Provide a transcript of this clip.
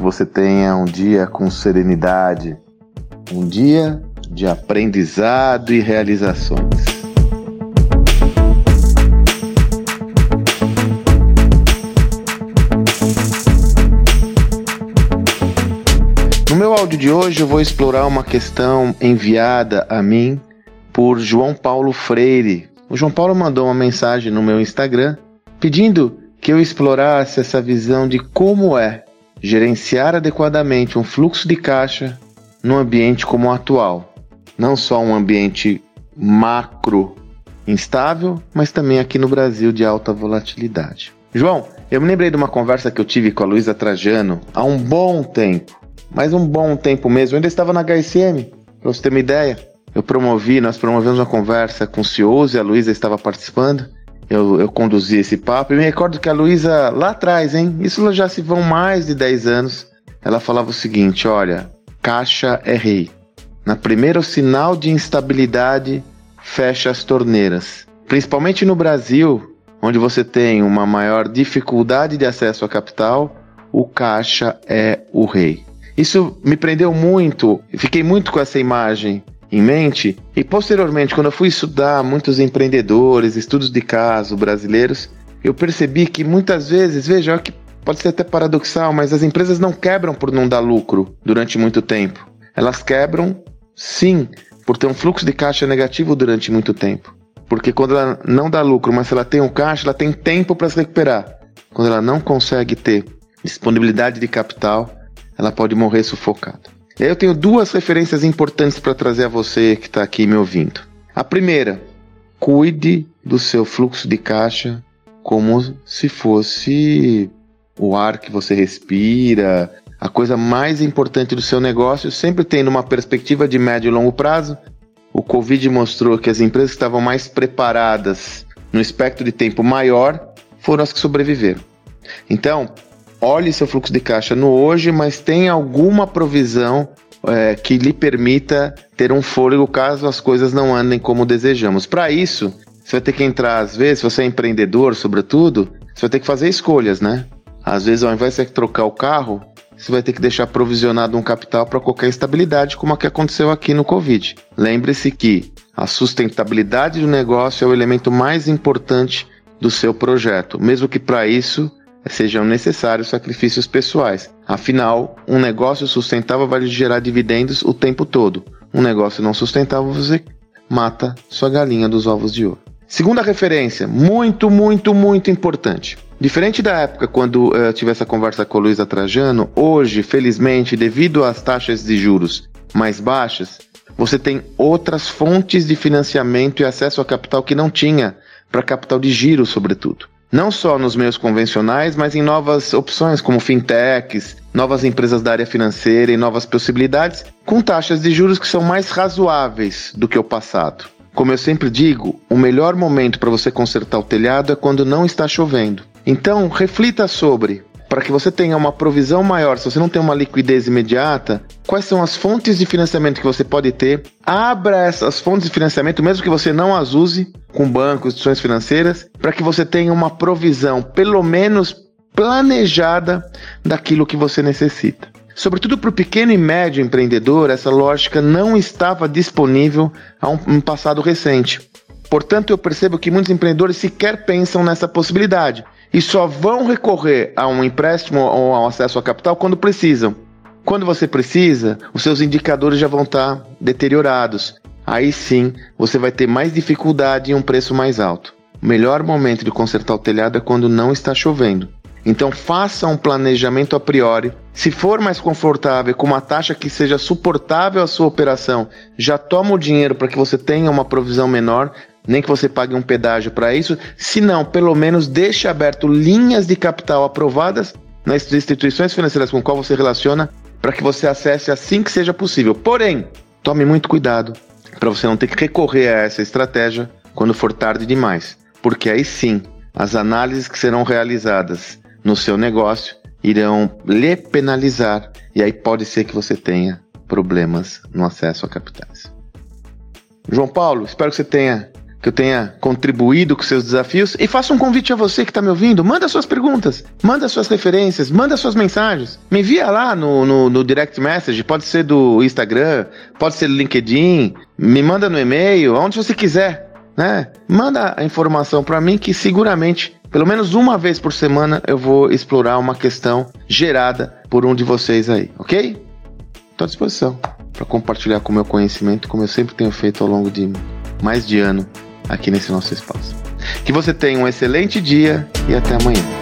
que você tenha um dia com serenidade, um dia de aprendizado e realizações. No meu áudio de hoje eu vou explorar uma questão enviada a mim por João Paulo Freire. O João Paulo mandou uma mensagem no meu Instagram pedindo que eu explorasse essa visão de como é gerenciar adequadamente um fluxo de caixa num ambiente como o atual. Não só um ambiente macro instável, mas também aqui no Brasil de alta volatilidade. João, eu me lembrei de uma conversa que eu tive com a Luísa Trajano há um bom tempo, mas um bom tempo mesmo. Eu ainda estava na HSM, para você ter uma ideia. Eu promovi, nós promovemos uma conversa com o CEOs e a Luísa estava participando eu, eu conduzi esse papo. E me recordo que a Luísa, lá atrás, hein? Isso já se vão mais de 10 anos. Ela falava o seguinte: olha, caixa é rei. Na primeiro sinal de instabilidade, fecha as torneiras. Principalmente no Brasil, onde você tem uma maior dificuldade de acesso a capital, o caixa é o rei. Isso me prendeu muito, fiquei muito com essa imagem em mente. E posteriormente, quando eu fui estudar muitos empreendedores, estudos de caso brasileiros, eu percebi que muitas vezes, veja, que pode ser até paradoxal, mas as empresas não quebram por não dar lucro durante muito tempo. Elas quebram, sim, por ter um fluxo de caixa negativo durante muito tempo. Porque quando ela não dá lucro, mas se ela tem um caixa, ela tem tempo para se recuperar. Quando ela não consegue ter disponibilidade de capital, ela pode morrer sufocada. Eu tenho duas referências importantes para trazer a você que está aqui me ouvindo. A primeira, cuide do seu fluxo de caixa como se fosse o ar que você respira, a coisa mais importante do seu negócio, sempre tendo uma perspectiva de médio e longo prazo. O Covid mostrou que as empresas que estavam mais preparadas no espectro de tempo maior foram as que sobreviveram. Então, olhe seu fluxo de caixa no hoje, mas tenha alguma provisão é, que lhe permita ter um fôlego caso as coisas não andem como desejamos. Para isso, você vai ter que entrar, às vezes, se você é empreendedor, sobretudo, você vai ter que fazer escolhas, né? Às vezes, ao invés de você trocar o carro, você vai ter que deixar provisionado um capital para qualquer estabilidade, como a que aconteceu aqui no Covid. Lembre-se que a sustentabilidade do negócio é o elemento mais importante do seu projeto, mesmo que para isso sejam necessários sacrifícios pessoais. Afinal, um negócio sustentável vai gerar dividendos o tempo todo. Um negócio não sustentável, você mata sua galinha dos ovos de ouro. Segunda referência, muito, muito, muito importante. Diferente da época quando eu tive essa conversa com o Luiz Trajano, hoje, felizmente, devido às taxas de juros mais baixas, você tem outras fontes de financiamento e acesso a capital que não tinha para capital de giro, sobretudo não só nos meios convencionais, mas em novas opções como fintechs, novas empresas da área financeira e novas possibilidades, com taxas de juros que são mais razoáveis do que o passado. Como eu sempre digo, o melhor momento para você consertar o telhado é quando não está chovendo. Então, reflita sobre para que você tenha uma provisão maior, se você não tem uma liquidez imediata, quais são as fontes de financiamento que você pode ter? Abra essas fontes de financiamento, mesmo que você não as use com bancos, instituições financeiras, para que você tenha uma provisão, pelo menos planejada, daquilo que você necessita. Sobretudo para o pequeno e médio empreendedor, essa lógica não estava disponível a um, um passado recente. Portanto, eu percebo que muitos empreendedores sequer pensam nessa possibilidade e só vão recorrer a um empréstimo ou ao acesso a capital quando precisam. Quando você precisa, os seus indicadores já vão estar deteriorados. Aí sim, você vai ter mais dificuldade e um preço mais alto. O melhor momento de consertar o telhado é quando não está chovendo. Então faça um planejamento a priori. Se for mais confortável, com uma taxa que seja suportável à sua operação, já toma o dinheiro para que você tenha uma provisão menor, nem que você pague um pedágio para isso. Se não, pelo menos deixe aberto linhas de capital aprovadas nas instituições financeiras com qual você relaciona para que você acesse assim que seja possível. Porém, tome muito cuidado para você não ter que recorrer a essa estratégia quando for tarde demais, porque aí sim as análises que serão realizadas no seu negócio irão lhe penalizar e aí pode ser que você tenha problemas no acesso a capitais. João Paulo, espero que você tenha que eu tenha contribuído com seus desafios e faço um convite a você que está me ouvindo. Manda suas perguntas, manda suas referências, manda suas mensagens. Me envia lá no, no, no direct message, pode ser do Instagram, pode ser do LinkedIn, me manda no e-mail, onde você quiser. Né? Manda a informação para mim que seguramente, pelo menos uma vez por semana, eu vou explorar uma questão gerada por um de vocês aí, ok? Estou à disposição para compartilhar com o meu conhecimento, como eu sempre tenho feito ao longo de mais de ano aqui nesse nosso espaço. Que você tenha um excelente dia e até amanhã.